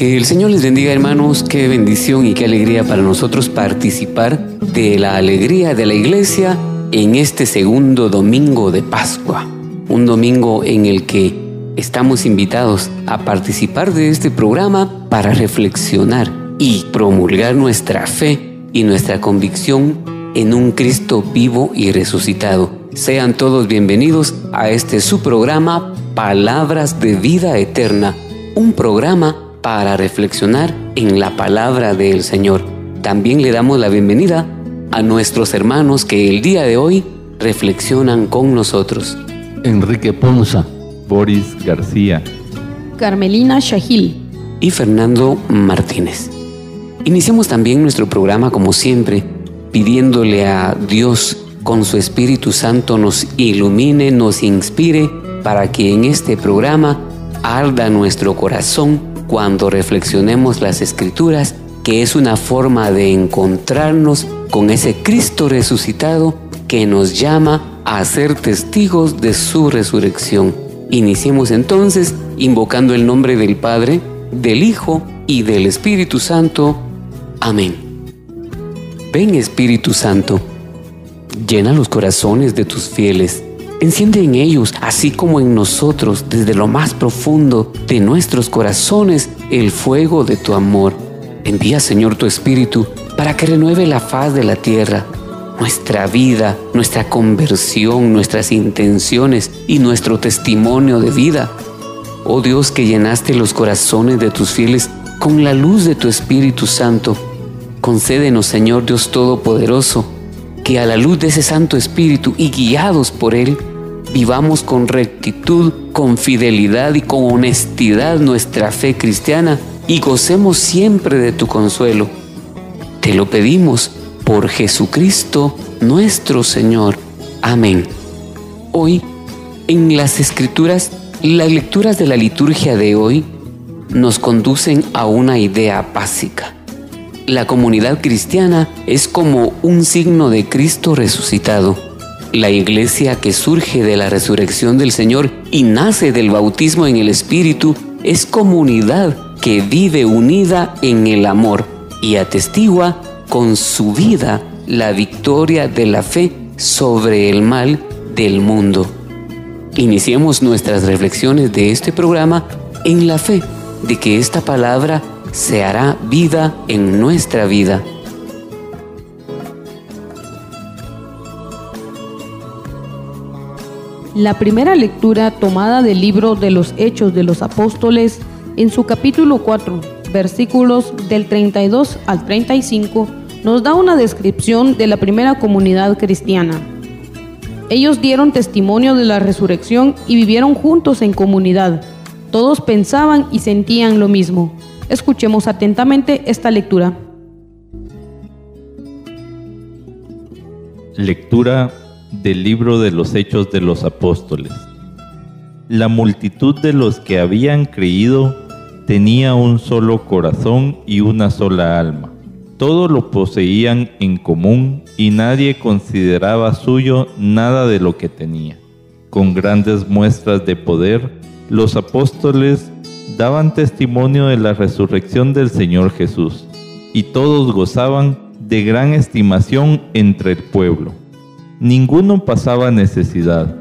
Que el Señor les bendiga hermanos, qué bendición y qué alegría para nosotros participar de la alegría de la iglesia en este segundo domingo de Pascua. Un domingo en el que estamos invitados a participar de este programa para reflexionar y promulgar nuestra fe y nuestra convicción en un Cristo vivo y resucitado. Sean todos bienvenidos a este su programa Palabras de Vida Eterna, un programa para reflexionar en la palabra del Señor. También le damos la bienvenida a nuestros hermanos que el día de hoy reflexionan con nosotros. Enrique Ponza, Boris García, Carmelina Shahil y Fernando Martínez. Iniciamos también nuestro programa como siempre, pidiéndole a Dios con su Espíritu Santo nos ilumine, nos inspire para que en este programa arda nuestro corazón cuando reflexionemos las escrituras, que es una forma de encontrarnos con ese Cristo resucitado que nos llama a ser testigos de su resurrección. Iniciemos entonces invocando el nombre del Padre, del Hijo y del Espíritu Santo. Amén. Ven Espíritu Santo, llena los corazones de tus fieles Enciende en ellos, así como en nosotros, desde lo más profundo de nuestros corazones, el fuego de tu amor. Envía, Señor, tu Espíritu para que renueve la faz de la tierra, nuestra vida, nuestra conversión, nuestras intenciones y nuestro testimonio de vida. Oh Dios que llenaste los corazones de tus fieles con la luz de tu Espíritu Santo, concédenos, Señor Dios Todopoderoso, que a la luz de ese Santo Espíritu y guiados por Él, vivamos con rectitud, con fidelidad y con honestidad nuestra fe cristiana y gocemos siempre de tu consuelo. Te lo pedimos por Jesucristo nuestro Señor. Amén. Hoy, en las Escrituras, las lecturas de la liturgia de hoy nos conducen a una idea básica. La comunidad cristiana es como un signo de Cristo resucitado la iglesia que surge de la resurrección del Señor y nace del bautismo en el Espíritu es comunidad que vive unida en el amor y atestigua con su vida la victoria de la fe sobre el mal del mundo. Iniciemos nuestras reflexiones de este programa en la fe de que esta palabra se hará vida en nuestra vida. La primera lectura tomada del libro de los Hechos de los Apóstoles en su capítulo 4, versículos del 32 al 35, nos da una descripción de la primera comunidad cristiana. Ellos dieron testimonio de la resurrección y vivieron juntos en comunidad. Todos pensaban y sentían lo mismo. Escuchemos atentamente esta lectura. Lectura del libro de los Hechos de los Apóstoles. La multitud de los que habían creído tenía un solo corazón y una sola alma. Todo lo poseían en común y nadie consideraba suyo nada de lo que tenía. Con grandes muestras de poder, los apóstoles daban testimonio de la resurrección del Señor Jesús, y todos gozaban de gran estimación entre el pueblo ninguno pasaba necesidad,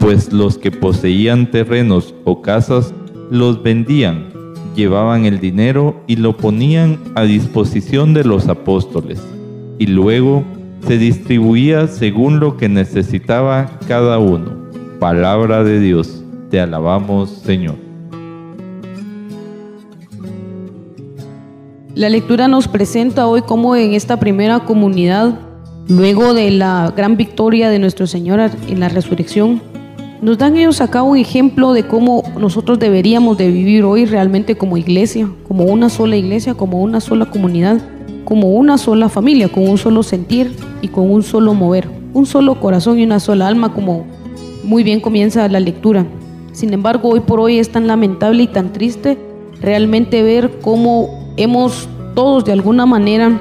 pues los que poseían terrenos o casas los vendían, llevaban el dinero y lo ponían a disposición de los apóstoles. y luego se distribuía según lo que necesitaba cada uno. Palabra de Dios, te alabamos Señor. La lectura nos presenta hoy cómo en esta primera comunidad, luego de la gran victoria de nuestro Señor en la resurrección, nos dan ellos acá un ejemplo de cómo nosotros deberíamos de vivir hoy realmente como iglesia, como una sola iglesia, como una sola comunidad, como una sola familia, con un solo sentir y con un solo mover, un solo corazón y una sola alma, como muy bien comienza la lectura. Sin embargo, hoy por hoy es tan lamentable y tan triste realmente ver cómo hemos todos de alguna manera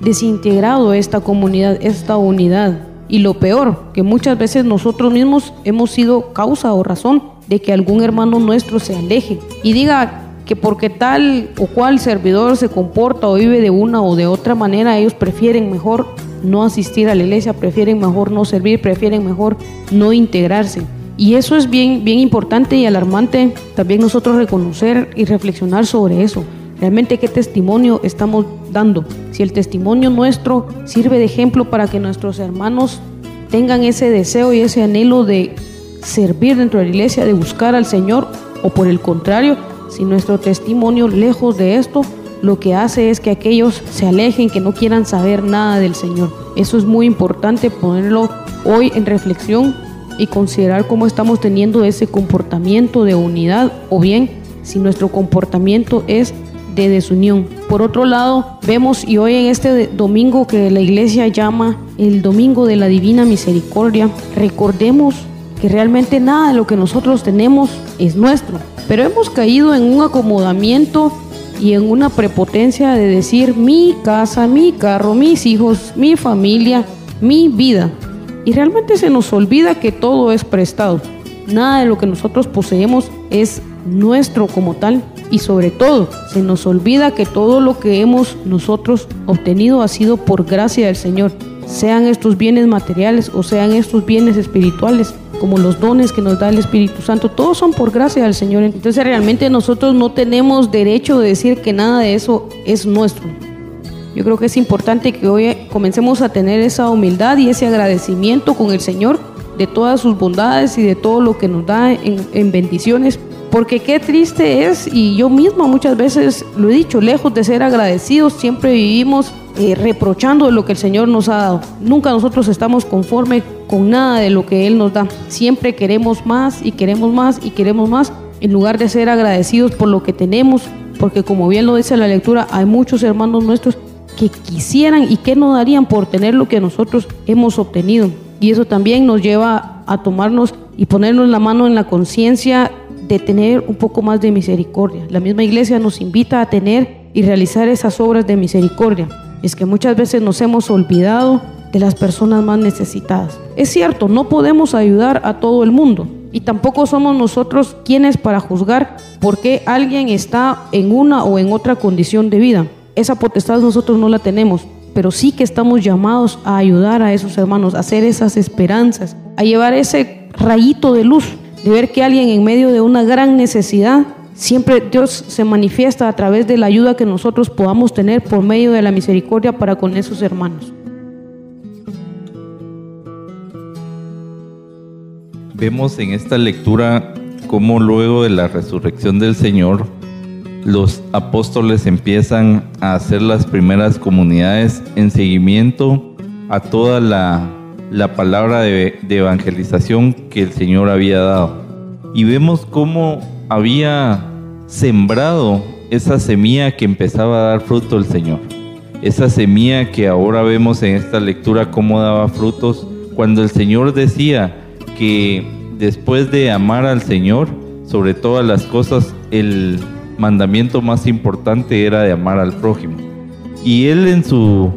desintegrado esta comunidad, esta unidad. Y lo peor, que muchas veces nosotros mismos hemos sido causa o razón de que algún hermano nuestro se aleje y diga que porque tal o cual servidor se comporta o vive de una o de otra manera, ellos prefieren mejor no asistir a la iglesia, prefieren mejor no servir, prefieren mejor no integrarse. Y eso es bien, bien importante y alarmante también nosotros reconocer y reflexionar sobre eso. Realmente qué testimonio estamos dando. Si el testimonio nuestro sirve de ejemplo para que nuestros hermanos tengan ese deseo y ese anhelo de servir dentro de la iglesia, de buscar al Señor, o por el contrario, si nuestro testimonio lejos de esto, lo que hace es que aquellos se alejen, que no quieran saber nada del Señor. Eso es muy importante ponerlo hoy en reflexión y considerar cómo estamos teniendo ese comportamiento de unidad o bien si nuestro comportamiento es de desunión. Por otro lado, vemos y hoy en este domingo que la iglesia llama el Domingo de la Divina Misericordia, recordemos que realmente nada de lo que nosotros tenemos es nuestro, pero hemos caído en un acomodamiento y en una prepotencia de decir mi casa, mi carro, mis hijos, mi familia, mi vida. Y realmente se nos olvida que todo es prestado. Nada de lo que nosotros poseemos es nuestro como tal y sobre todo se nos olvida que todo lo que hemos nosotros obtenido ha sido por gracia del Señor, sean estos bienes materiales o sean estos bienes espirituales, como los dones que nos da el Espíritu Santo, todos son por gracia del Señor. Entonces realmente nosotros no tenemos derecho de decir que nada de eso es nuestro. Yo creo que es importante que hoy comencemos a tener esa humildad y ese agradecimiento con el Señor de todas sus bondades y de todo lo que nos da en, en bendiciones porque qué triste es, y yo misma muchas veces lo he dicho, lejos de ser agradecidos, siempre vivimos eh, reprochando lo que el Señor nos ha dado. Nunca nosotros estamos conformes con nada de lo que Él nos da. Siempre queremos más y queremos más y queremos más, en lugar de ser agradecidos por lo que tenemos, porque como bien lo dice la lectura, hay muchos hermanos nuestros que quisieran y que no darían por tener lo que nosotros hemos obtenido. Y eso también nos lleva a tomarnos y ponernos la mano en la conciencia de tener un poco más de misericordia. La misma iglesia nos invita a tener y realizar esas obras de misericordia. Es que muchas veces nos hemos olvidado de las personas más necesitadas. Es cierto, no podemos ayudar a todo el mundo y tampoco somos nosotros quienes para juzgar por qué alguien está en una o en otra condición de vida. Esa potestad nosotros no la tenemos, pero sí que estamos llamados a ayudar a esos hermanos, a hacer esas esperanzas, a llevar ese rayito de luz de ver que alguien en medio de una gran necesidad, siempre Dios se manifiesta a través de la ayuda que nosotros podamos tener por medio de la misericordia para con esos hermanos. Vemos en esta lectura cómo luego de la resurrección del Señor, los apóstoles empiezan a hacer las primeras comunidades en seguimiento a toda la la palabra de, evangelización que el Señor había dado. Y vemos cómo había sembrado esa semilla que empezaba a dar fruto el Señor. Esa semilla que ahora vemos en esta lectura cómo daba frutos cuando el Señor decía que después de amar al Señor, sobre todas las cosas, el mandamiento más importante era de amar al prójimo. Y él en su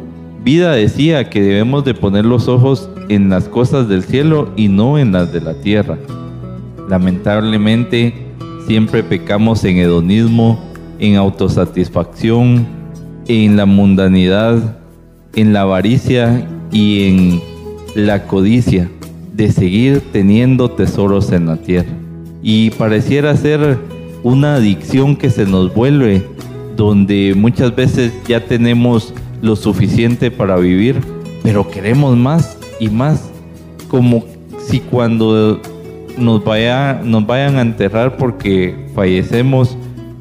vida decía que debemos de poner los ojos en las cosas del cielo y no en las de la tierra. Lamentablemente, siempre pecamos en hedonismo, en autosatisfacción, en la mundanidad, en la avaricia y en la codicia de seguir teniendo tesoros en la tierra. Y pareciera ser una adicción que se nos vuelve, donde muchas veces ya tenemos lo suficiente para vivir, pero queremos más y más, como si cuando nos, vaya, nos vayan a enterrar porque fallecemos,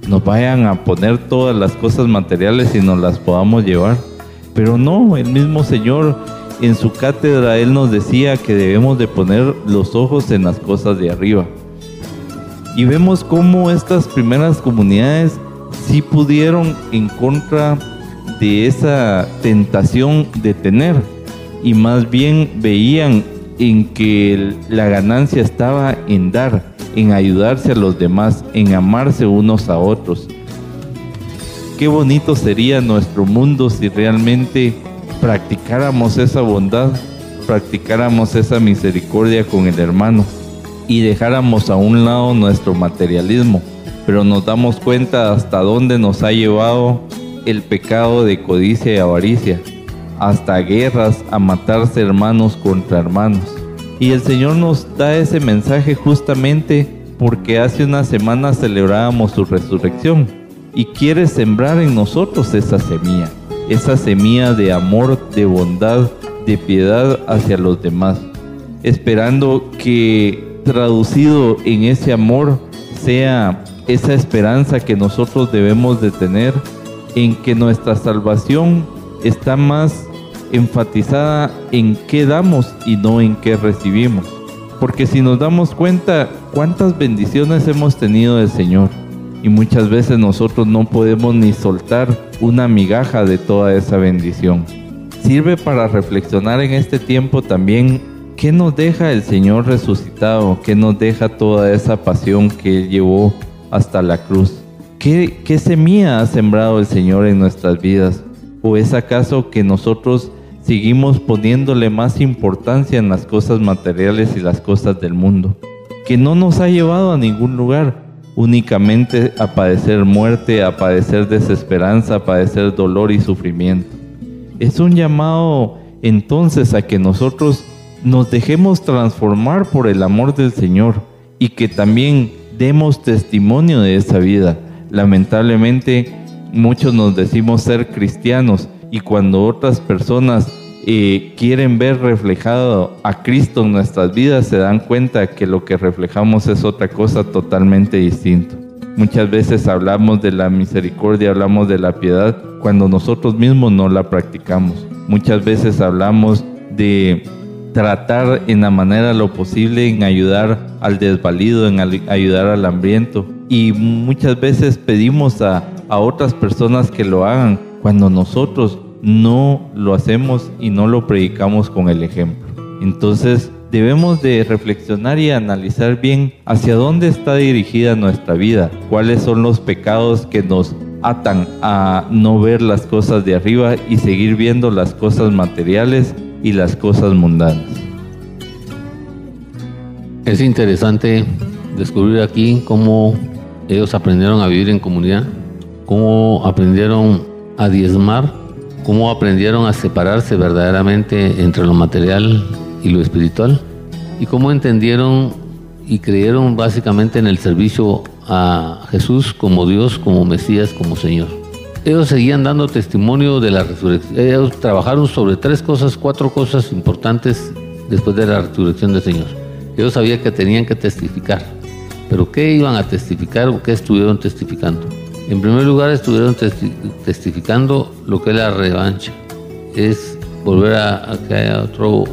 nos vayan a poner todas las cosas materiales y nos las podamos llevar. Pero no, el mismo Señor en su cátedra, Él nos decía que debemos de poner los ojos en las cosas de arriba. Y vemos cómo estas primeras comunidades sí pudieron en contra de esa tentación de tener y más bien veían en que la ganancia estaba en dar, en ayudarse a los demás, en amarse unos a otros. Qué bonito sería nuestro mundo si realmente practicáramos esa bondad, practicáramos esa misericordia con el hermano y dejáramos a un lado nuestro materialismo, pero nos damos cuenta hasta dónde nos ha llevado el pecado de codicia y avaricia, hasta guerras, a matarse hermanos contra hermanos. Y el Señor nos da ese mensaje justamente porque hace una semana celebrábamos su resurrección y quiere sembrar en nosotros esa semilla, esa semilla de amor, de bondad, de piedad hacia los demás, esperando que traducido en ese amor sea esa esperanza que nosotros debemos de tener en que nuestra salvación está más enfatizada en qué damos y no en qué recibimos. Porque si nos damos cuenta cuántas bendiciones hemos tenido del Señor y muchas veces nosotros no podemos ni soltar una migaja de toda esa bendición. Sirve para reflexionar en este tiempo también qué nos deja el Señor resucitado, qué nos deja toda esa pasión que Él llevó hasta la cruz. ¿Qué, ¿Qué semilla ha sembrado el Señor en nuestras vidas? ¿O es acaso que nosotros seguimos poniéndole más importancia en las cosas materiales y las cosas del mundo, que no nos ha llevado a ningún lugar, únicamente a padecer muerte, a padecer desesperanza, a padecer dolor y sufrimiento. Es un llamado entonces a que nosotros nos dejemos transformar por el amor del Señor y que también demos testimonio de esa vida. Lamentablemente muchos nos decimos ser cristianos, y cuando otras personas eh, quieren ver reflejado a Cristo en nuestras vidas, se dan cuenta que lo que reflejamos es otra cosa totalmente distinta. Muchas veces hablamos de la misericordia, hablamos de la piedad, cuando nosotros mismos no la practicamos. Muchas veces hablamos de tratar en la manera lo posible en ayudar al desvalido, en ayudar al hambriento. Y muchas veces pedimos a, a otras personas que lo hagan cuando nosotros no lo hacemos y no lo predicamos con el ejemplo. Entonces debemos de reflexionar y analizar bien hacia dónde está dirigida nuestra vida, cuáles son los pecados que nos atan a no ver las cosas de arriba y seguir viendo las cosas materiales y las cosas mundanas. Es interesante descubrir aquí cómo ellos aprendieron a vivir en comunidad, cómo aprendieron a diezmar cómo aprendieron a separarse verdaderamente entre lo material y lo espiritual y cómo entendieron y creyeron básicamente en el servicio a Jesús como Dios, como Mesías, como Señor. Ellos seguían dando testimonio de la resurrección. Ellos trabajaron sobre tres cosas, cuatro cosas importantes después de la resurrección del Señor. Ellos sabían que tenían que testificar. Pero ¿qué iban a testificar o qué estuvieron testificando? En primer lugar, estuvieron testificando lo que es la revancha. Es volver a, que haya otro,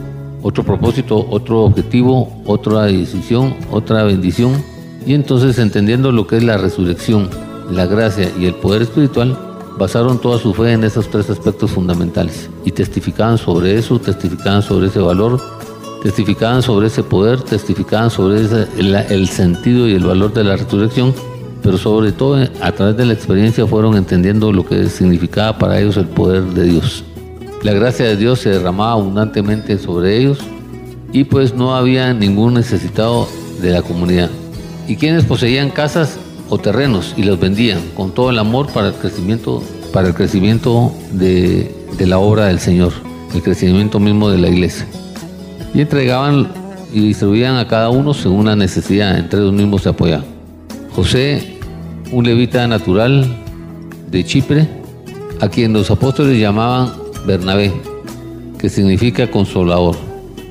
otro propósito, otro objetivo, otra decisión, otra bendición. Y entonces, entendiendo lo que es la resurrección, la gracia y el poder espiritual, basaron toda su fe en esos tres aspectos fundamentales. Y testificaban sobre eso, testificaban sobre ese valor, testificaban sobre ese poder, testificaban sobre el sentido y el valor de la resurrección pero sobre todo a través de la experiencia fueron entendiendo lo que significaba para ellos el poder de Dios. La gracia de Dios se derramaba abundantemente sobre ellos y pues no había ningún necesitado de la comunidad. Y quienes poseían casas o terrenos y los vendían con todo el amor para el crecimiento, para el crecimiento de la obra del Señor, el crecimiento mismo de la iglesia. Y entregaban y distribuían a cada uno según la necesidad, entre ellos mismos se apoyaban. José, un levita natural de Chipre, a quien los apóstoles llamaban Bernabé, que significa consolador.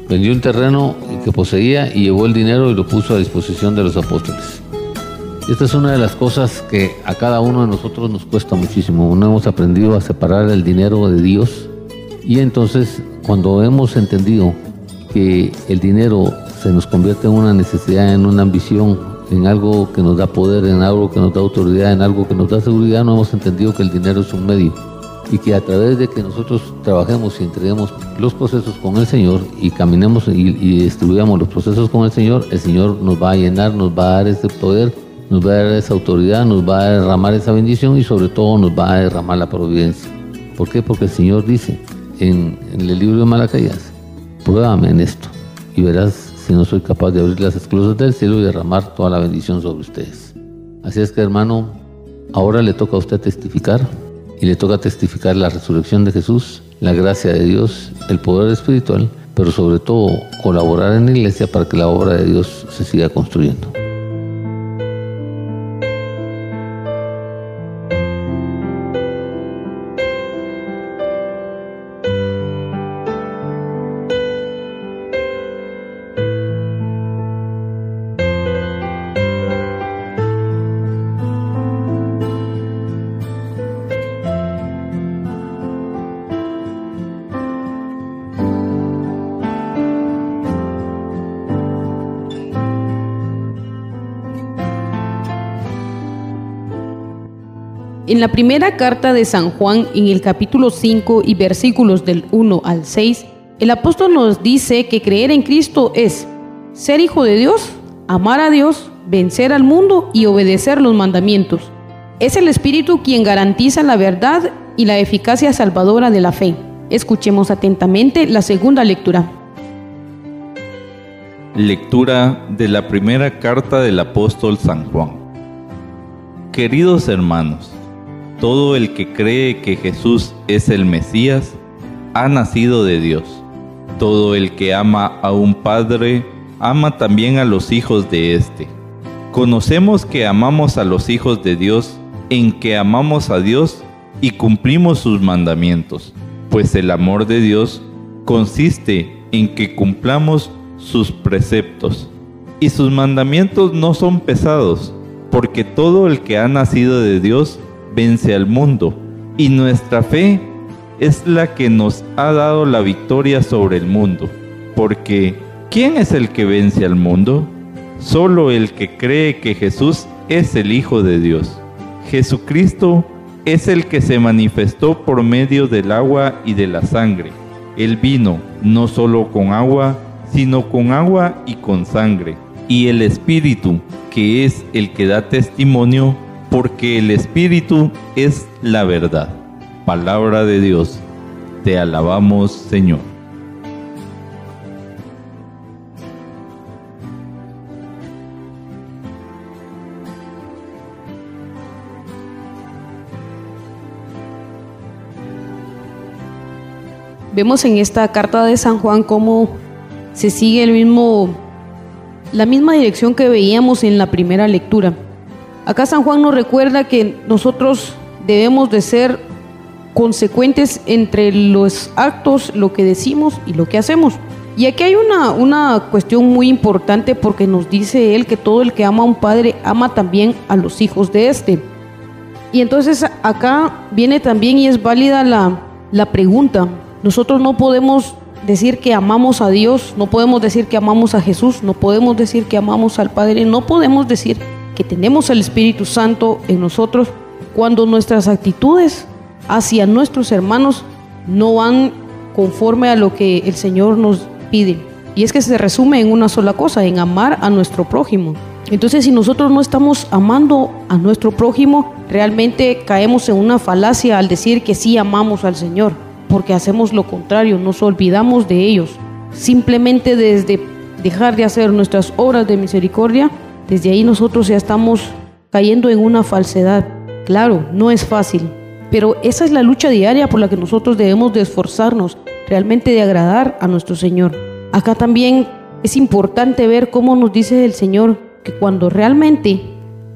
Vendió un terreno que poseía y llevó el dinero y lo puso a disposición de los apóstoles. Esta es una de las cosas que a cada uno de nosotros nos cuesta muchísimo. No hemos aprendido a separar el dinero de Dios y entonces cuando hemos entendido que el dinero se nos convierte en una necesidad, en una ambición, en algo que nos da poder, en algo que nos da autoridad, en algo que nos da seguridad, no hemos entendido que el dinero es un medio y que a través de que nosotros trabajemos y entreguemos los procesos con el Señor y caminemos y, y distribuyamos los procesos con el Señor, el Señor nos va a llenar, nos va a dar ese poder, nos va a dar esa autoridad, nos va a derramar esa bendición y sobre todo nos va a derramar la providencia. ¿Por qué? Porque el Señor dice en, en el libro de Malacaías, pruébame en esto y verás si no soy capaz de abrir las esclusas del cielo y derramar toda la bendición sobre ustedes. Así es que hermano, ahora le toca a usted testificar y le toca testificar la resurrección de Jesús, la gracia de Dios, el poder espiritual, pero sobre todo colaborar en la iglesia para que la obra de Dios se siga construyendo. Primera carta de San Juan, en el capítulo 5 y versículos del 1 al 6, el apóstol nos dice que creer en Cristo es ser hijo de Dios, amar a Dios, vencer al mundo y obedecer los mandamientos. Es el Espíritu quien garantiza la verdad y la eficacia salvadora de la fe. Escuchemos atentamente la segunda lectura. Lectura de la primera carta del apóstol San Juan. Queridos hermanos, todo el que cree que Jesús es el Mesías ha nacido de Dios. Todo el que ama a un Padre ama también a los hijos de éste. Conocemos que amamos a los hijos de Dios en que amamos a Dios y cumplimos sus mandamientos, pues el amor de Dios consiste en que cumplamos sus preceptos. Y sus mandamientos no son pesados, porque todo el que ha nacido de Dios vence al mundo, y nuestra fe es la que nos ha dado la victoria sobre el mundo, porque ¿quién es el que vence al mundo? Solo el que cree que Jesús es el Hijo de Dios. Jesucristo es el que se manifestó por medio del agua y de la sangre. Él vino no solo con agua, sino con agua y con sangre. Y el Espíritu, que es el que da testimonio, porque el Espíritu es la verdad. Palabra de Dios, te alabamos Señor. Vemos en esta carta de San Juan cómo se sigue el mismo, la misma dirección que veíamos en la primera lectura. Acá San Juan nos recuerda que nosotros debemos de ser consecuentes entre los actos, lo que decimos y lo que hacemos. Y aquí hay una, una cuestión muy importante porque nos dice él que todo el que ama a un padre ama también a los hijos de este. Y entonces acá viene también y es válida la, la pregunta. Nosotros no podemos decir que amamos a Dios, no podemos decir que amamos a Jesús, no podemos decir que amamos al Padre, no podemos decir que tenemos el Espíritu Santo en nosotros cuando nuestras actitudes hacia nuestros hermanos no van conforme a lo que el Señor nos pide. Y es que se resume en una sola cosa, en amar a nuestro prójimo. Entonces, si nosotros no estamos amando a nuestro prójimo, realmente caemos en una falacia al decir que sí amamos al Señor, porque hacemos lo contrario, nos olvidamos de ellos. Simplemente desde dejar de hacer nuestras obras de misericordia, desde ahí nosotros ya estamos cayendo en una falsedad. Claro, no es fácil, pero esa es la lucha diaria por la que nosotros debemos de esforzarnos, realmente de agradar a nuestro Señor. Acá también es importante ver cómo nos dice el Señor que cuando realmente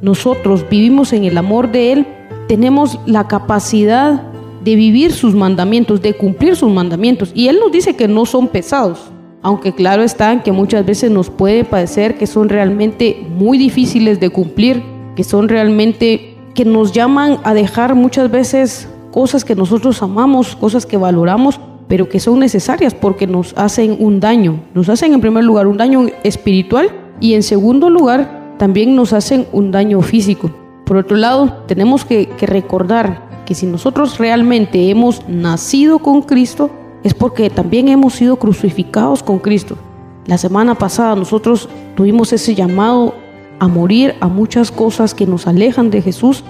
nosotros vivimos en el amor de Él, tenemos la capacidad de vivir sus mandamientos, de cumplir sus mandamientos. Y Él nos dice que no son pesados, aunque claro está que muchas veces nos puede parecer que son realmente muy difíciles de cumplir, que son realmente que nos llaman a dejar muchas veces cosas que nosotros amamos, cosas que valoramos, pero que son necesarias porque nos hacen un daño. Nos hacen en primer lugar un daño espiritual y en segundo lugar también nos hacen un daño físico. Por otro lado, tenemos que, que recordar que si nosotros realmente hemos nacido con Cristo, es porque también hemos sido crucificados con Cristo. La semana pasada nosotros tuvimos ese llamado a morir a muchas cosas que nos alejan de Jesús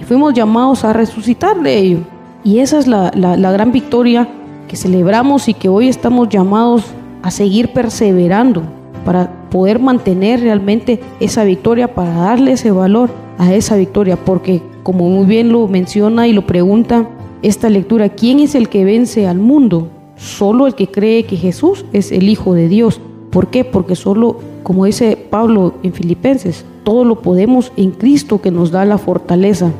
y fuimos llamados a resucitar de ello. Y esa es la, la, gran victoria que celebramos y que hoy estamos llamados a seguir perseverando para poder mantener realmente esa victoria, para darle ese valor a esa victoria, porque como muy bien lo menciona y lo pregunta esta lectura, ¿quién es el que vence al mundo? Solo el que cree que Jesús es el Hijo de Dios. ¿Por qué? Porque solo, como dice Pablo en Filipenses, todo lo podemos en Cristo que nos da la fortaleza.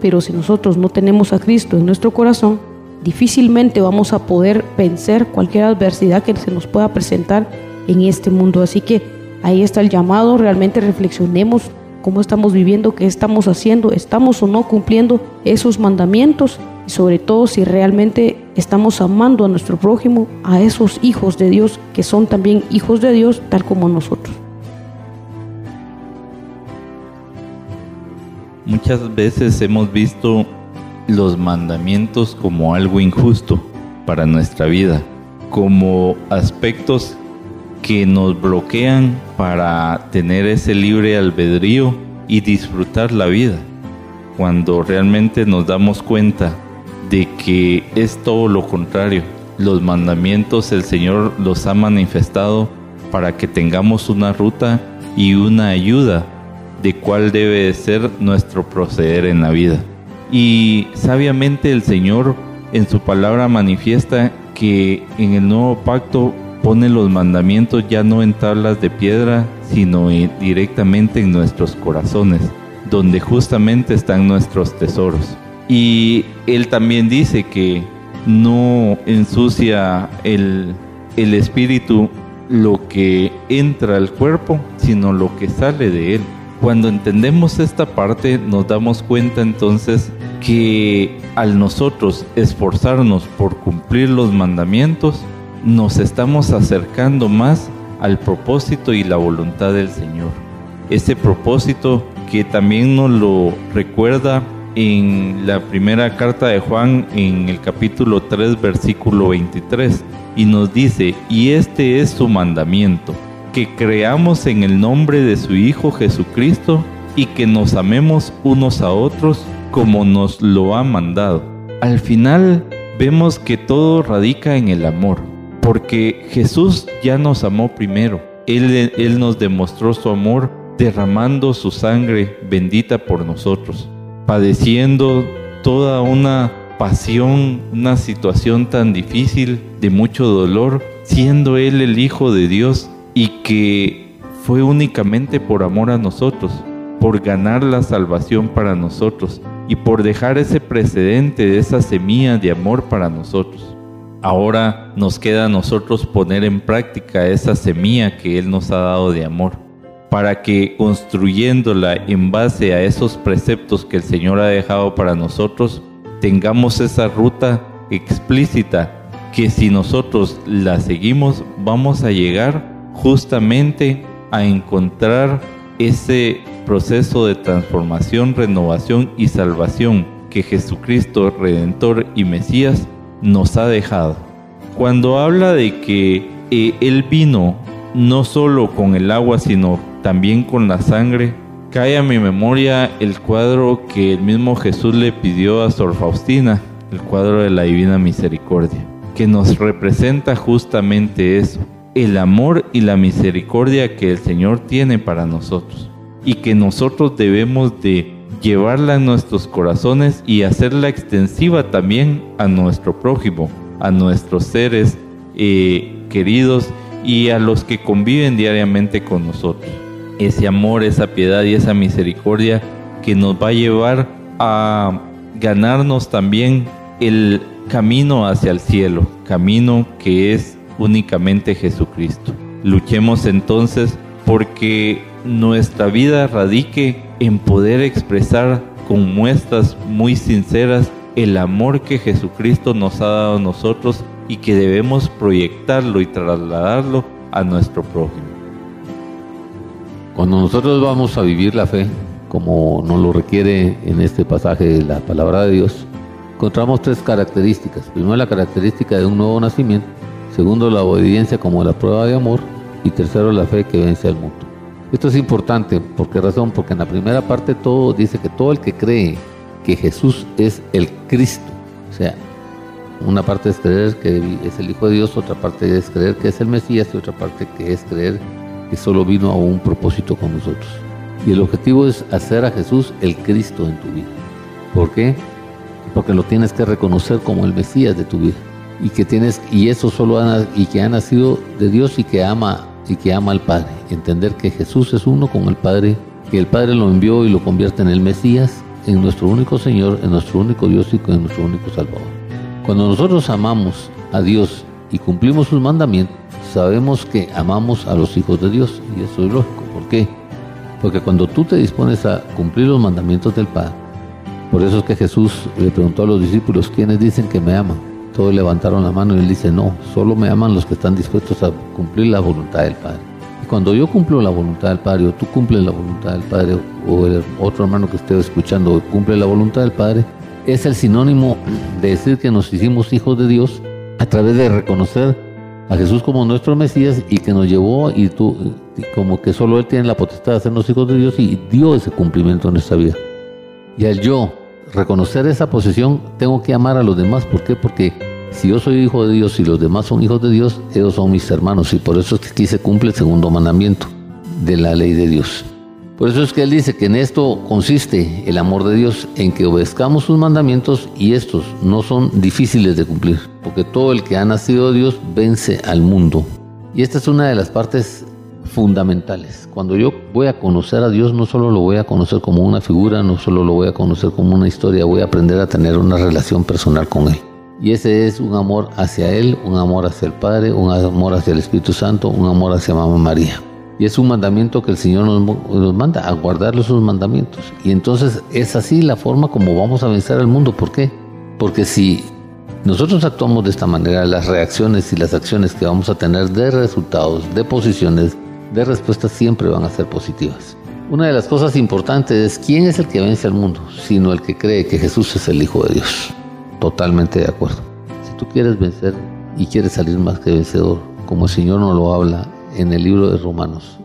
Pero si nosotros no tenemos a Cristo en nuestro corazón, difícilmente vamos a poder vencer cualquier adversidad que se nos pueda presentar en este mundo. Así que ahí está el llamado, realmente reflexionemos cómo estamos viviendo, qué estamos haciendo, estamos o no cumpliendo esos mandamientos sobre todo si realmente estamos amando a nuestro prójimo, a esos hijos de Dios que son también hijos de Dios tal como nosotros. Muchas veces hemos visto los mandamientos como algo injusto para nuestra vida, como aspectos que nos bloquean para tener ese libre albedrío y disfrutar la vida, cuando realmente nos damos cuenta de que es todo lo contrario. Los mandamientos el Señor los ha manifestado para que tengamos una ruta y una ayuda de cuál debe ser nuestro proceder en la vida. Y sabiamente el Señor en su palabra manifiesta que en el nuevo pacto pone los mandamientos ya no en tablas de piedra, sino directamente en nuestros corazones, donde justamente están nuestros tesoros. Y Él también dice que no ensucia el, el espíritu lo que entra al cuerpo, sino lo que sale de él. Cuando entendemos esta parte nos damos cuenta entonces que al nosotros esforzarnos por cumplir los mandamientos, nos estamos acercando más al propósito y la voluntad del Señor. Ese propósito que también nos lo recuerda en la primera carta de Juan en el capítulo 3 versículo 23 y nos dice, y este es su mandamiento, que creamos en el nombre de su Hijo Jesucristo y que nos amemos unos a otros como nos lo ha mandado. Al final vemos que todo radica en el amor, porque Jesús ya nos amó primero. Él, él nos demostró su amor derramando su sangre bendita por nosotros, padeciendo toda una pasión, una situación tan difícil, de mucho dolor, siendo Él el Hijo de Dios y que fue únicamente por amor a nosotros, por ganar la salvación para nosotros y por dejar ese precedente de esa semilla de amor para nosotros. Ahora nos queda a nosotros poner en práctica esa semilla que Él nos ha dado de amor, para que construyéndola en base a esos preceptos que el Señor ha dejado para nosotros, tengamos esa ruta explícita que si nosotros la seguimos vamos a llegar justamente a encontrar ese proceso de transformación, renovación y salvación que Jesucristo, Redentor y Mesías, nos ha dejado. Cuando habla de que eh, Él vino no solo con el agua, sino también con la sangre, cae a mi memoria el cuadro que el mismo Jesús le pidió a Sor Faustina, el cuadro de la Divina Misericordia, que nos representa justamente eso, el amor y la misericordia que el Señor tiene para nosotros y que nosotros debemos de llevarla en nuestros corazones y hacerla extensiva también a nuestro prójimo, a nuestros seres eh, queridos y a los que conviven diariamente con nosotros. Ese amor, esa piedad y esa misericordia que nos va a llevar a ganarnos también el camino hacia el cielo, camino que es únicamente Jesucristo. Luchemos entonces porque nuestra vida radique en poder expresar con muestras muy sinceras el amor que Jesucristo nos ha dado a nosotros y que debemos proyectarlo y trasladarlo a nuestro prójimo. Cuando nosotros vamos a vivir la fe, como nos lo requiere en este pasaje de la palabra de Dios, encontramos tres características. Primero, la característica de un nuevo nacimiento. Segundo, la obediencia como la prueba de amor. Y tercero, la fe que vence al mundo. Esto es importante. ¿Por qué razón? Porque en la primera parte todo dice que todo el que cree que Jesús es el Cristo, o sea, una parte es creer que es el Hijo de Dios, otra parte es creer que es el Mesías y otra parte que es creer que solo vino a un propósito con nosotros. Y el objetivo es hacer a Jesús el Cristo en tu vida. ¿Por qué? Porque lo tienes que reconocer como el Mesías de tu vida. Y que tienes, y eso solo ha, y que ha nacido de Dios y que ama y que ama al Padre. Entender que Jesús es uno con el Padre, que el Padre lo envió y lo convierte en el Mesías, en nuestro único Señor, en nuestro único Dios y en nuestro único Salvador. Cuando nosotros amamos a Dios y cumplimos sus mandamientos, sabemos que amamos a los hijos de Dios y eso es lógico. ¿Por qué? Porque cuando tú te dispones a cumplir los mandamientos del Padre, por eso es que Jesús le preguntó a los discípulos, ¿quiénes dicen que me aman? Todos levantaron la mano y él dice, no, solo me aman los que están dispuestos a cumplir la voluntad del Padre. Y cuando yo cumplo la voluntad del Padre, o tú cumples la voluntad del Padre, o el otro hermano que esté escuchando cumple la voluntad del Padre, es el sinónimo de decir que nos hicimos hijos de Dios a través de reconocer a Jesús como nuestro Mesías y que nos llevó y tú, como que solo Él tiene la potestad de hacernos hijos de Dios y dio ese cumplimiento en nuestra vida. Y al yo reconocer esa posición, tengo que amar a los demás. ¿Por qué? Porque si yo soy hijo de Dios y los demás son hijos de Dios, ellos son mis hermanos y por eso es que aquí se cumple el segundo mandamiento de la ley de Dios. Por eso es que Él dice que en esto consiste el amor de Dios, en que obedezcamos sus mandamientos y estos no son difíciles de cumplir, porque todo el que ha nacido de Dios vence al mundo. Y esta es una de las partes fundamentales. Cuando yo voy a conocer a Dios, no solo lo voy a conocer como una figura, no solo lo voy a conocer como una historia, voy a aprender a tener una relación personal con Él. Y ese es un amor hacia Él, un amor hacia el Padre, un amor hacia el Espíritu Santo, un amor hacia Mamá María. Y es un mandamiento que el Señor nos, manda, a guardar sus mandamientos. Y entonces es así la forma como vamos a vencer al mundo. ¿Por qué? Porque si nosotros actuamos de esta manera, las reacciones y las acciones que vamos a tener de resultados, de posiciones, de respuestas siempre van a ser positivas. Una de las cosas importantes es quién es el que vence al mundo, sino el que cree que Jesús es el Hijo de Dios. Totalmente de acuerdo. Si tú quieres vencer y quieres salir más que vencedor, como el Señor nos lo habla en el libro de Romanos.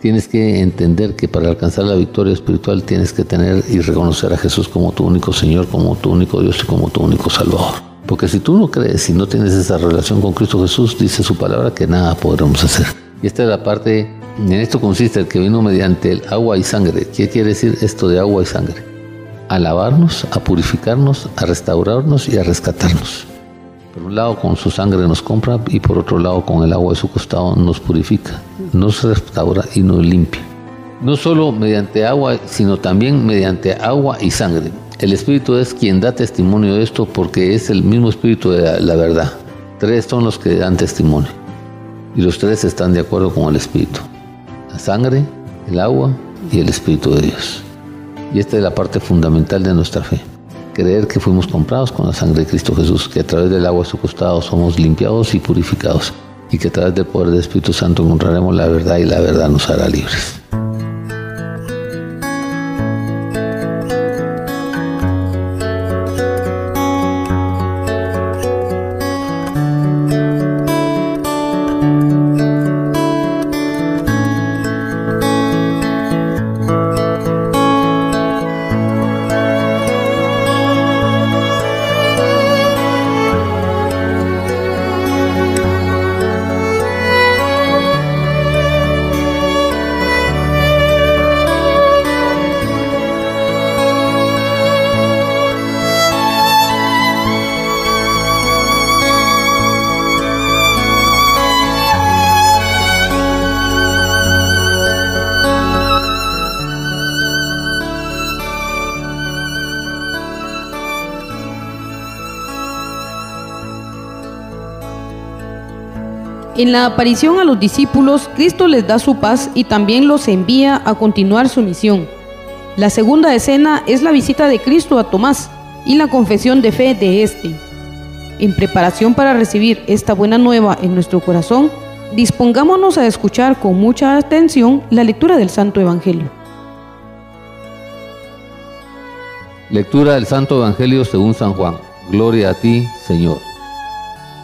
Tienes que entender que para alcanzar la victoria espiritual tienes que tener y reconocer a Jesús como tu único Señor, como tu único Dios y como tu único Salvador. Porque si tú no crees y no tienes esa relación con Cristo Jesús, dice su palabra que nada podremos hacer. Y esta es la parte, en esto consiste el que vino mediante el agua y sangre. ¿Qué quiere decir esto de agua y sangre? A lavarnos, a purificarnos, a restaurarnos y a rescatarnos. Por un lado con su sangre nos compra y por otro lado con el agua de su costado nos purifica, nos restaura y nos limpia. No solo mediante agua, sino también mediante agua y sangre. El Espíritu es quien da testimonio de esto porque es el mismo Espíritu de la verdad. Tres son los que dan testimonio y los tres están de acuerdo con el Espíritu. La sangre, el agua y el Espíritu de Dios. Y esta es la parte fundamental de nuestra fe creer que fuimos comprados con la sangre de Cristo Jesús, que a través del agua de su costado somos limpiados y purificados, y que a través del poder del Espíritu Santo encontraremos la verdad y la verdad nos hará libres. En la aparición a los discípulos, Cristo les da su paz y también los envía a continuar su misión. La segunda escena es la visita de Cristo a Tomás y la confesión de fe de éste. En preparación para recibir esta buena nueva en nuestro corazón, dispongámonos a escuchar con mucha atención la lectura del Santo Evangelio. Lectura del Santo Evangelio según San Juan. Gloria a ti, Señor.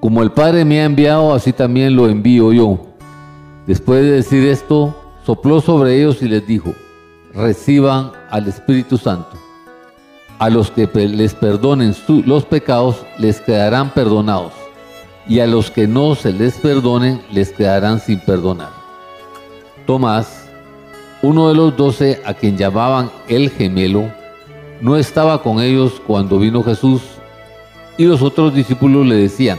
Como el Padre me ha enviado, así también lo envío yo. Después de decir esto, sopló sobre ellos y les dijo, reciban al Espíritu Santo. A los que les perdonen los pecados, les quedarán perdonados, y a los que no se les perdonen, les quedarán sin perdonar. Tomás, uno de los doce a quien llamaban el gemelo, no estaba con ellos cuando vino Jesús, y los otros discípulos le decían,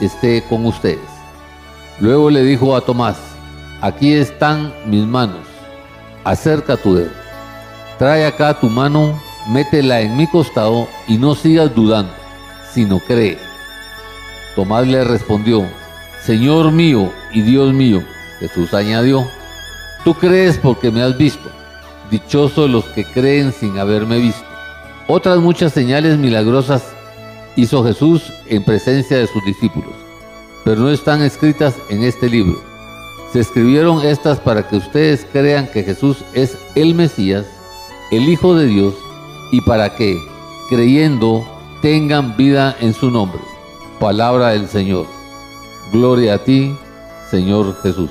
esté con ustedes. Luego le dijo a Tomás, aquí están mis manos, acerca tu dedo, trae acá tu mano, métela en mi costado y no sigas dudando, sino cree. Tomás le respondió, Señor mío y Dios mío. Jesús añadió, tú crees porque me has visto, dichosos los que creen sin haberme visto. Otras muchas señales milagrosas hizo Jesús en presencia de sus discípulos, pero no están escritas en este libro. Se escribieron estas para que ustedes crean que Jesús es el Mesías, el Hijo de Dios, y para que, creyendo, tengan vida en su nombre. Palabra del Señor. Gloria a ti, Señor Jesús.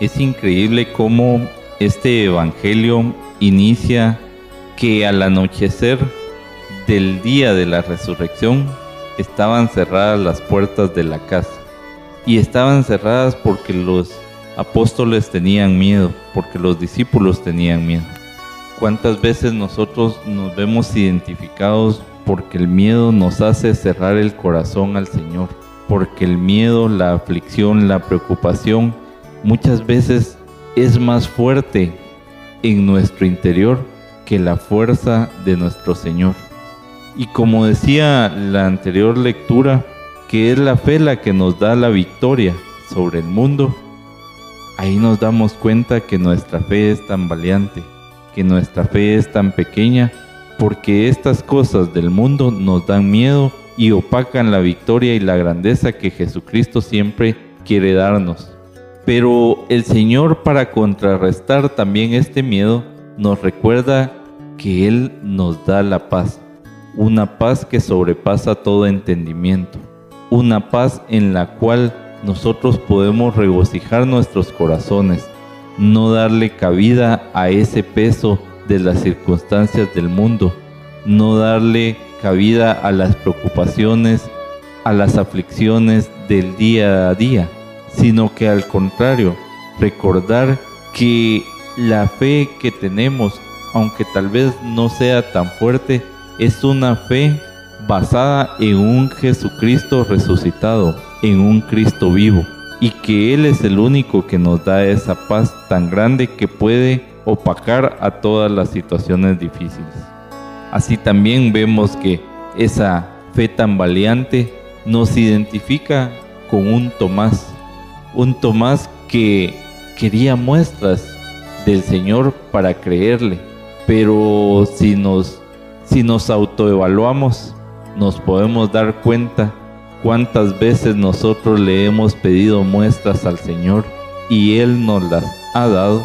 Es increíble cómo este Evangelio inicia que al anochecer del día de la resurrección estaban cerradas las puertas de la casa. Y estaban cerradas porque los apóstoles tenían miedo, porque los discípulos tenían miedo. ¿Cuántas veces nosotros nos vemos identificados porque el miedo nos hace cerrar el corazón al Señor? Porque el miedo, la aflicción, la preocupación muchas veces es más fuerte en nuestro interior que la fuerza de nuestro Señor. Y como decía la anterior lectura, que es la fe la que nos da la victoria sobre el mundo, ahí nos damos cuenta que nuestra fe es tan valiente, que nuestra fe es tan pequeña, porque estas cosas del mundo nos dan miedo y opacan la victoria y la grandeza que Jesucristo siempre quiere darnos. Pero el Señor para contrarrestar también este miedo nos recuerda que Él nos da la paz una paz que sobrepasa todo entendimiento, una paz en la cual nosotros podemos regocijar nuestros corazones, no darle cabida a ese peso de las circunstancias del mundo, no darle cabida a las preocupaciones, a las aflicciones del día a día, sino que al contrario, recordar que la fe que tenemos, aunque tal vez no sea tan fuerte, es una fe basada en un Jesucristo resucitado, en un Cristo vivo, y que Él es el único que nos da esa paz tan grande que puede opacar a todas las situaciones difíciles. Así también vemos que esa fe tan valiente nos identifica con un Tomás, un Tomás que quería muestras del Señor para creerle, pero si nos si nos autoevaluamos, nos podemos dar cuenta cuántas veces nosotros le hemos pedido muestras al Señor y Él nos las ha dado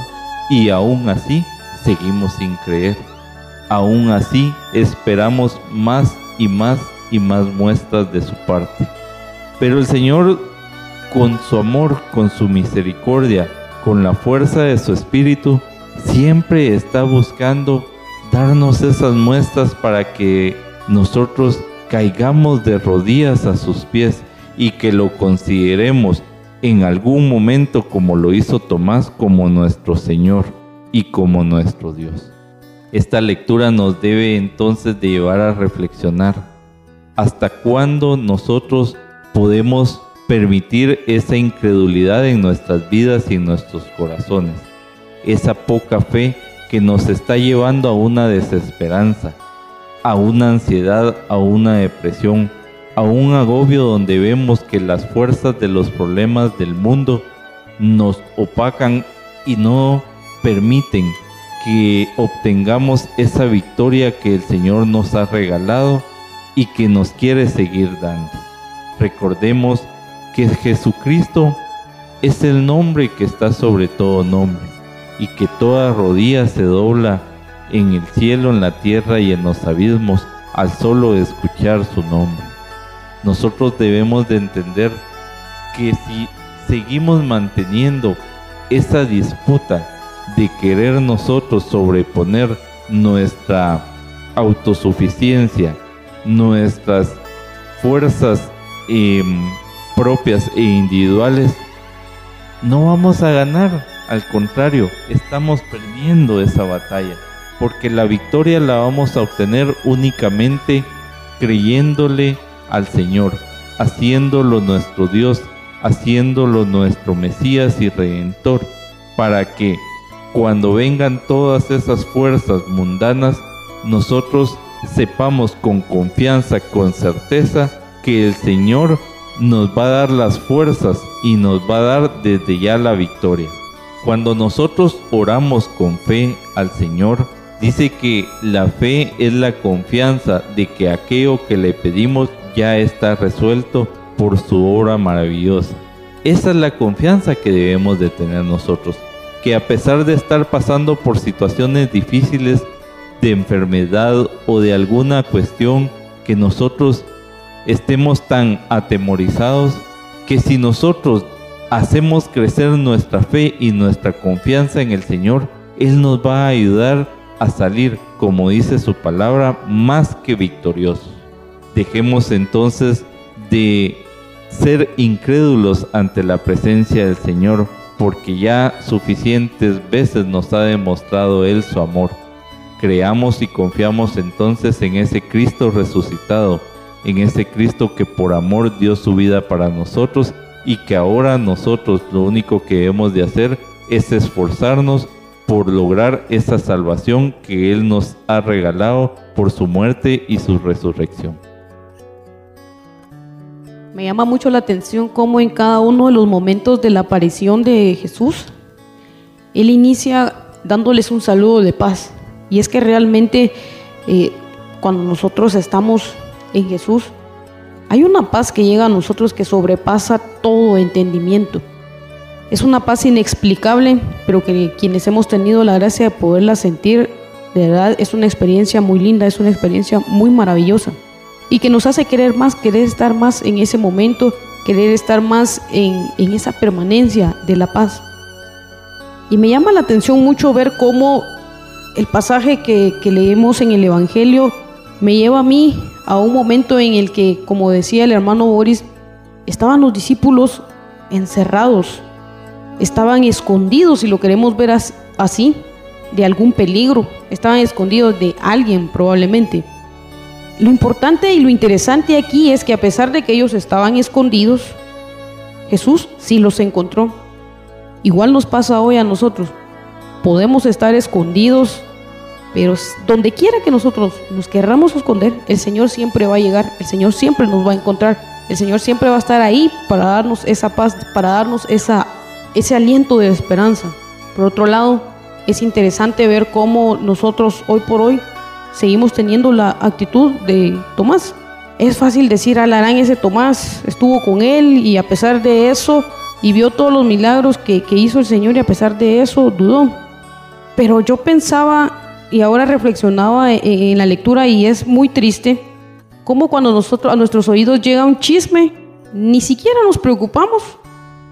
y aún así seguimos sin creer. Aún así esperamos más y más y más muestras de su parte. Pero el Señor, con su amor, con su misericordia, con la fuerza de su espíritu, siempre está buscando darnos esas muestras para que nosotros caigamos de rodillas a sus pies y que lo consideremos en algún momento como lo hizo Tomás como nuestro Señor y como nuestro Dios. Esta lectura nos debe entonces de llevar a reflexionar hasta cuándo nosotros podemos permitir esa incredulidad en nuestras vidas y en nuestros corazones, esa poca fe que nos está llevando a una desesperanza, a una ansiedad, a una depresión, a un agobio donde vemos que las fuerzas de los problemas del mundo nos opacan y no permiten que obtengamos esa victoria que el Señor nos ha regalado y que nos quiere seguir dando. Recordemos que Jesucristo es el nombre que está sobre todo nombre y que toda rodilla se dobla en el cielo, en la tierra y en los abismos al solo escuchar su nombre. Nosotros debemos de entender que si seguimos manteniendo esa disputa de querer nosotros sobreponer nuestra autosuficiencia, nuestras fuerzas em, propias e individuales, no vamos a ganar al contrario, estamos perdiendo esa batalla, porque la victoria la vamos a obtener únicamente creyéndole al Señor, haciéndolo nuestro Dios, haciéndolo nuestro Mesías y Redentor, para que cuando vengan todas esas fuerzas mundanas, nosotros sepamos con confianza, con certeza, que el Señor nos va a dar las fuerzas y nos va a dar desde ya la victoria. Cuando nosotros oramos con fe al Señor, dice que la fe es la confianza de que aquello que le pedimos ya está resuelto por su obra maravillosa. Esa es la confianza que debemos de tener nosotros, que a pesar de estar pasando por situaciones difíciles de enfermedad o de alguna cuestión que nosotros estemos tan atemorizados, que si nosotros hacemos crecer nuestra fe y nuestra confianza en el Señor, Él nos va a ayudar a salir, como dice su palabra, más que victoriosos. Dejemos entonces de ser incrédulos ante la presencia del Señor, porque ya suficientes veces nos ha demostrado Él su amor. Creamos y confiamos entonces en ese Cristo resucitado, en ese Cristo que por amor dio su vida para nosotros y que ahora nosotros lo único que hemos de hacer es esforzarnos por lograr esa salvación que Él nos ha regalado por su muerte y su resurrección. Me llama mucho la atención cómo en cada uno de los momentos de la aparición de Jesús, Él inicia dándoles un saludo de paz. Y es que realmente eh, cuando nosotros estamos en Jesús, hay una paz que llega a nosotros que sobrepasa todo entendimiento. Es una paz inexplicable, pero que quienes hemos tenido la gracia de poderla sentir, de verdad es una experiencia muy linda, es una experiencia muy maravillosa. Y que nos hace querer más, querer estar más en ese momento, querer estar más en, esa permanencia de la paz. Y me llama la atención mucho ver cómo el pasaje que, leemos en el Evangelio me lleva a mí a un momento en el que, como decía el hermano Boris, estaban los discípulos encerrados, estaban escondidos, si lo queremos ver así, de algún peligro, estaban escondidos de alguien probablemente. Lo importante y lo interesante aquí es que a pesar de que ellos estaban escondidos, Jesús sí los encontró. Igual nos pasa hoy a nosotros. Podemos estar escondidos pero donde quiera que nosotros nos querramos esconder, el Señor siempre va a llegar, el Señor siempre nos va a encontrar, el Señor siempre va a estar ahí para darnos esa paz, para darnos esa, ese aliento de esperanza. Por otro lado, es interesante ver cómo nosotros hoy por hoy seguimos teniendo la actitud de Tomás. es fácil decir, alarán ese Tomás estuvo con él y a pesar de eso, y vio todos los milagros que, que hizo el Señor y a pesar de eso dudó. Pero yo pensaba y ahora reflexionaba en, la lectura y es muy triste cómo cuando nosotros, a nuestros oídos llega un chisme, ni siquiera nos preocupamos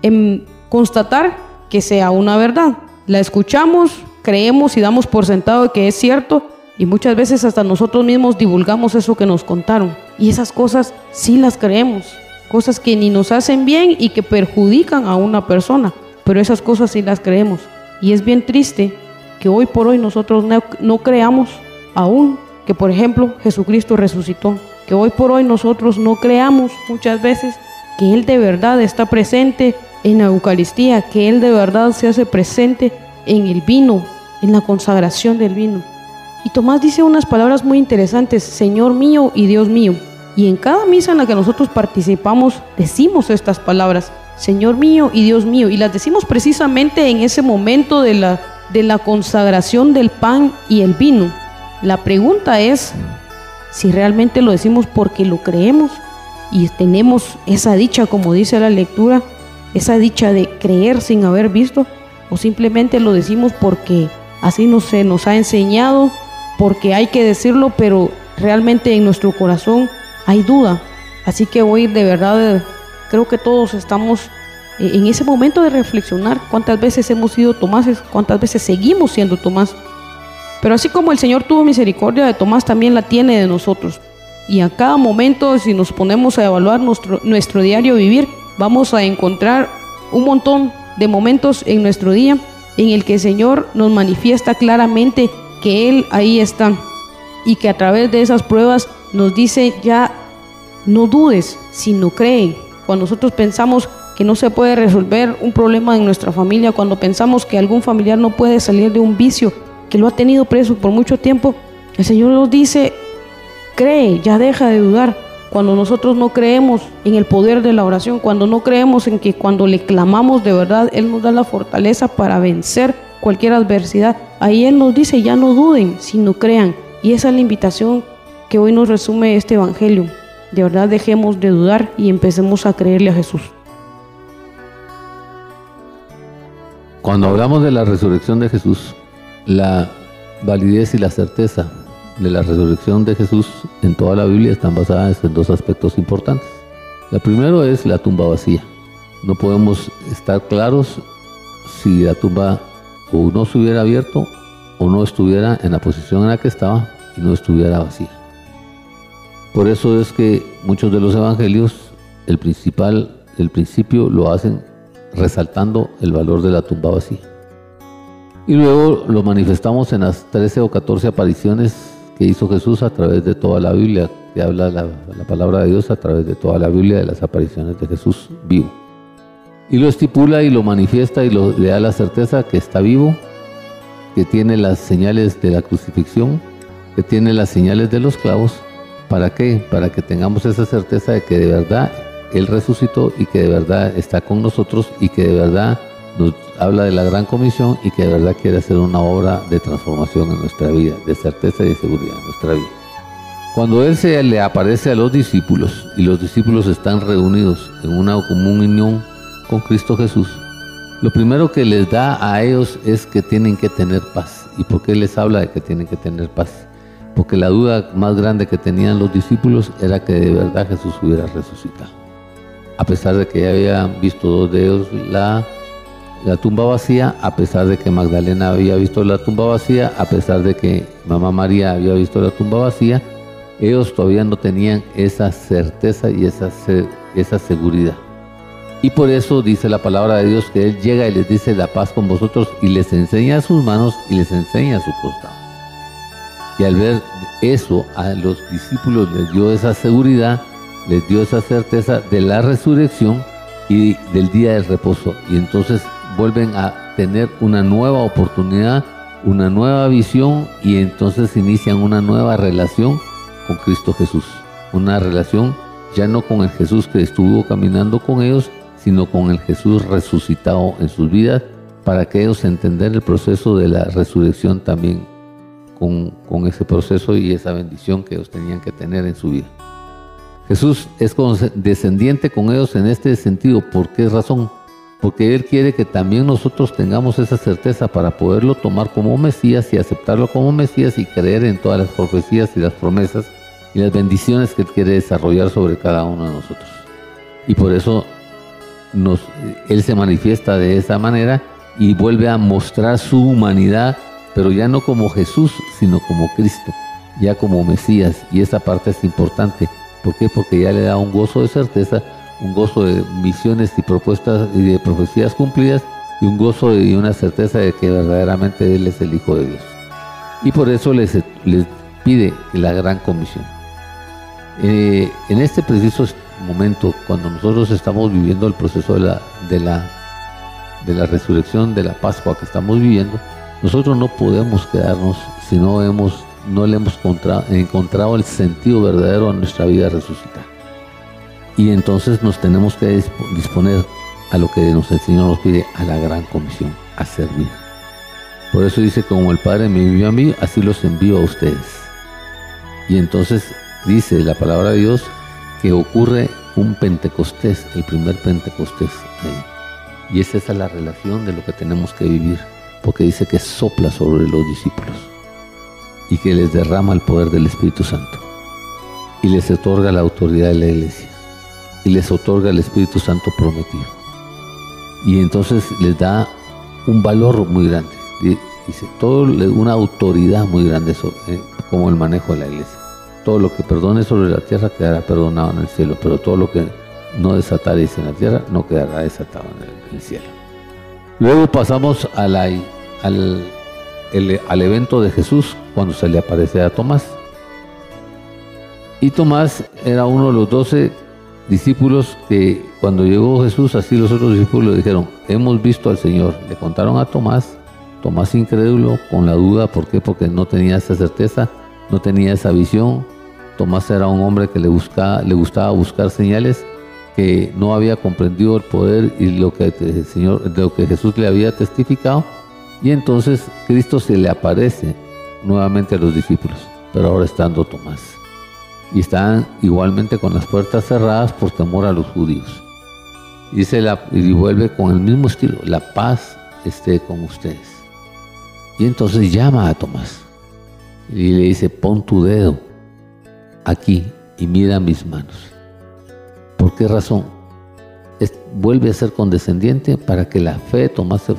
en constatar que sea una verdad. La escuchamos, creemos y damos por sentado que es cierto y muchas veces hasta nosotros mismos divulgamos eso que nos contaron. Y esas cosas sí las creemos, cosas que ni nos hacen bien y que perjudican a una persona, pero esas cosas sí las creemos. Y es bien triste que hoy por hoy nosotros no, creamos aún que, por ejemplo, Jesucristo resucitó, que hoy por hoy nosotros no creamos muchas veces que Él de verdad está presente en la Eucaristía, que Él de verdad se hace presente en el vino, en la consagración del vino. Y Tomás dice unas palabras muy interesantes, Señor mío y Dios mío. Y en cada misa en la que nosotros participamos decimos estas palabras, Señor mío y Dios mío. Y las decimos precisamente en ese momento de la, de la consagración del pan y el vino. La pregunta es si realmente lo decimos porque lo creemos y tenemos esa dicha, como dice la lectura, esa dicha de creer sin haber visto, o simplemente lo decimos porque así no se nos ha enseñado, porque hay que decirlo, pero realmente en nuestro corazón hay duda. Así que hoy de verdad creo que todos estamos en ese momento de reflexionar cuántas veces hemos sido Tomases, cuántas veces seguimos siendo Tomás. Pero así como el Señor tuvo misericordia de Tomás, también la tiene de nosotros. Y a cada momento, si nos ponemos a evaluar nuestro, nuestro diario vivir, vamos a encontrar un montón de momentos en nuestro día en el que el Señor nos manifiesta claramente que Él ahí está y que a través de esas pruebas nos dice ya no dudes, sino cree. Cuando nosotros pensamos que no se puede resolver un problema en nuestra familia, cuando pensamos que algún familiar no puede salir de un vicio que lo ha tenido preso por mucho tiempo, el Señor nos dice, cree, ya deja de dudar cuando nosotros no creemos en el poder de la oración, cuando no creemos en que cuando le clamamos de verdad, Él nos da la fortaleza para vencer cualquier adversidad, ahí Él nos dice, ya no duden, sino crean. Y esa es la invitación que hoy nos resume este Evangelio. De verdad dejemos de dudar y empecemos a creerle a Jesús. Cuando hablamos de la resurrección de Jesús, la validez y la certeza de la resurrección de Jesús en toda la Biblia están basadas en dos aspectos importantes. La primero es la tumba vacía. No podemos estar claros si la tumba o no se hubiera abierto o no estuviera en la posición en la que estaba y no estuviera vacía. Por eso es que muchos de los evangelios, el principal, el principio lo hacen resaltando el valor de la tumba vacía. Y luego lo manifestamos en las 13 o 14 apariciones que hizo Jesús a través de toda la Biblia, que habla la, palabra de Dios a través de toda la Biblia de las apariciones de Jesús vivo. Y lo estipula y lo manifiesta y le da la certeza que está vivo, que tiene las señales de la crucifixión, que tiene las señales de los clavos. ¿Para qué? Para que tengamos esa certeza de que de verdad Él resucitó y que de verdad está con nosotros y que de verdad nos habla de la gran comisión y que de verdad quiere hacer una obra de transformación en nuestra vida, de certeza y de seguridad en nuestra vida. Cuando Él se le aparece a los discípulos y los discípulos están reunidos en una común unión con Cristo Jesús, lo primero que les da a ellos es que tienen que tener paz. ¿Y por qué les habla de que tienen que tener paz? Porque la duda más grande que tenían los discípulos era que de verdad Jesús hubiera resucitado. A pesar de que ya habían visto dos de ellos la la tumba vacía, a pesar de que Magdalena había visto la tumba vacía, a pesar de que Mamá María había visto la tumba vacía, ellos todavía no tenían esa certeza y esa, esa seguridad. Y por eso dice la palabra de Dios que Él llega y les dice la paz con vosotros y les enseña sus manos y les enseña su costado. Y al ver eso a los discípulos les dio esa seguridad, les dio esa certeza de la resurrección y del día del reposo. Y entonces vuelven a tener una nueva oportunidad, una nueva visión y entonces inician una nueva relación con Cristo Jesús. Una relación ya no con el Jesús que estuvo caminando con ellos, sino con el Jesús resucitado en sus vidas para que ellos entender el proceso de la resurrección también con, con ese proceso y esa bendición que ellos tenían que tener en su vida. Jesús es descendiente con ellos en este sentido. ¿Por qué razón? Porque Él quiere que también nosotros tengamos esa certeza para poderlo tomar como Mesías y aceptarlo como Mesías y creer en todas las profecías y las promesas y las bendiciones que Él quiere desarrollar sobre cada uno de nosotros. Y por eso Él se manifiesta de esa manera y vuelve a mostrar su humanidad, pero ya no como Jesús, sino como Cristo, ya como Mesías. Y esa parte es importante ¿Por qué? Porque ya le da un gozo de certeza, un gozo de misiones y propuestas y de profecías cumplidas y un gozo y una certeza de que verdaderamente Él es el Hijo de Dios. Y por eso les, les pide la gran comisión. Eh, en este preciso momento, cuando nosotros estamos viviendo el proceso de la, de la, de la resurrección, de la Pascua que estamos viviendo, nosotros no podemos quedarnos si no hemos no le hemos encontrado, el sentido verdadero a nuestra vida resucitada. Y entonces nos tenemos que disponer a lo que el Señor nos pide, a la gran comisión, a servir. Por eso dice, como el Padre me envió a mí, así los envío a ustedes. Y entonces dice la palabra de Dios que ocurre un Pentecostés, el primer Pentecostés. Y esa es la relación de lo que tenemos que vivir, porque dice que sopla sobre los discípulos y que les derrama el poder del Espíritu Santo y les otorga la autoridad de la iglesia y les otorga el Espíritu Santo prometido. Y entonces les da un valor muy grande, dice, todo una autoridad muy grande eh, como el manejo de la iglesia. Todo lo que perdone sobre la tierra quedará perdonado en el cielo, pero todo lo que no desataréis en la tierra no quedará desatado en el, cielo. Luego pasamos a la, al al evento de Jesús cuando se le aparece a Tomás. Y Tomás era uno de los doce discípulos que cuando llegó Jesús, así los otros discípulos le dijeron, hemos visto al Señor. Le contaron a Tomás, Tomás incrédulo, con la duda, ¿por qué? Porque no tenía esa certeza, no tenía esa visión. Tomás era un hombre que le, buscaba, le gustaba buscar señales, que no había comprendido el poder y lo que el Señor, lo que Jesús le había testificado y entonces Cristo se le aparece nuevamente a los discípulos, pero ahora estando Tomás. Y están igualmente con las puertas cerradas por temor a los judíos. Y, la, y vuelve con el mismo estilo, la paz esté con ustedes. Y entonces llama a Tomás y le dice, pon tu dedo aquí y mira mis manos. ¿Por qué razón? Vuelve a ser condescendiente para que la fe Tomás se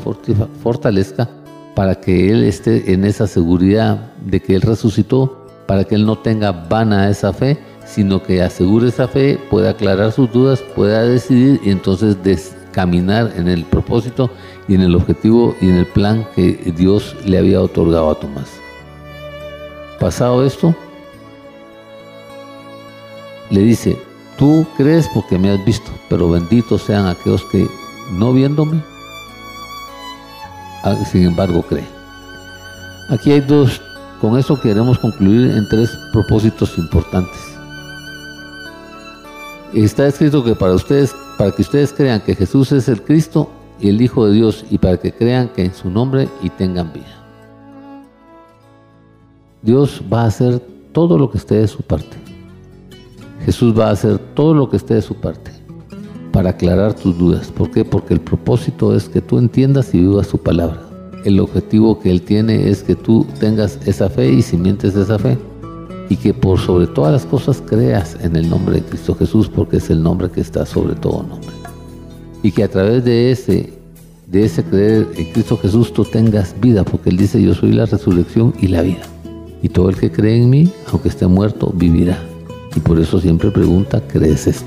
fortalezca, para que él esté en esa seguridad de que él resucitó, para que él no tenga vana esa fe, sino que asegure esa fe, pueda aclarar sus dudas, pueda decidir y entonces caminar en el propósito y en el objetivo y en el plan que Dios le había otorgado a Tomás. Pasado esto, le dice, Tú crees porque me has visto, pero benditos sean aquellos que no viéndome, ah, sin embargo creen. Aquí hay dos, con eso queremos concluir en tres propósitos importantes. Está escrito que para ustedes, para que ustedes crean que Jesús es el Cristo y el Hijo de Dios, y para que crean que en su nombre y tengan vida. Dios va a hacer todo lo que esté de su parte. Jesús va a hacer todo lo que esté de su parte para aclarar tus dudas. ¿Por qué? Porque el propósito es que tú entiendas y vivas su palabra. El objetivo que Él tiene es que tú tengas esa fe y simientes esa fe. Y que por sobre todas las cosas creas en el nombre de Cristo Jesús, porque es el nombre que está sobre todo nombre. Y que a través de ese, de ese creer en Cristo Jesús tú tengas vida, porque Él dice, yo soy la resurrección y la vida. Y todo el que cree en mí, aunque esté muerto, vivirá. Y por eso siempre pregunta, ¿crees esto?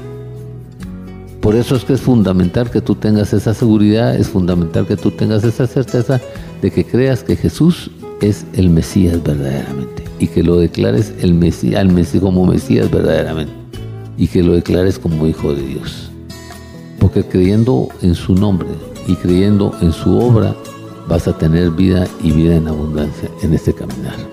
Por eso es que es fundamental que tú tengas esa seguridad, es fundamental que tú tengas esa certeza de que creas que Jesús es el Mesías verdaderamente y que lo declares el como Mesías verdaderamente y que lo declares como Hijo de Dios. Porque creyendo en su nombre y creyendo en su obra vas a tener vida y vida en abundancia en este caminar.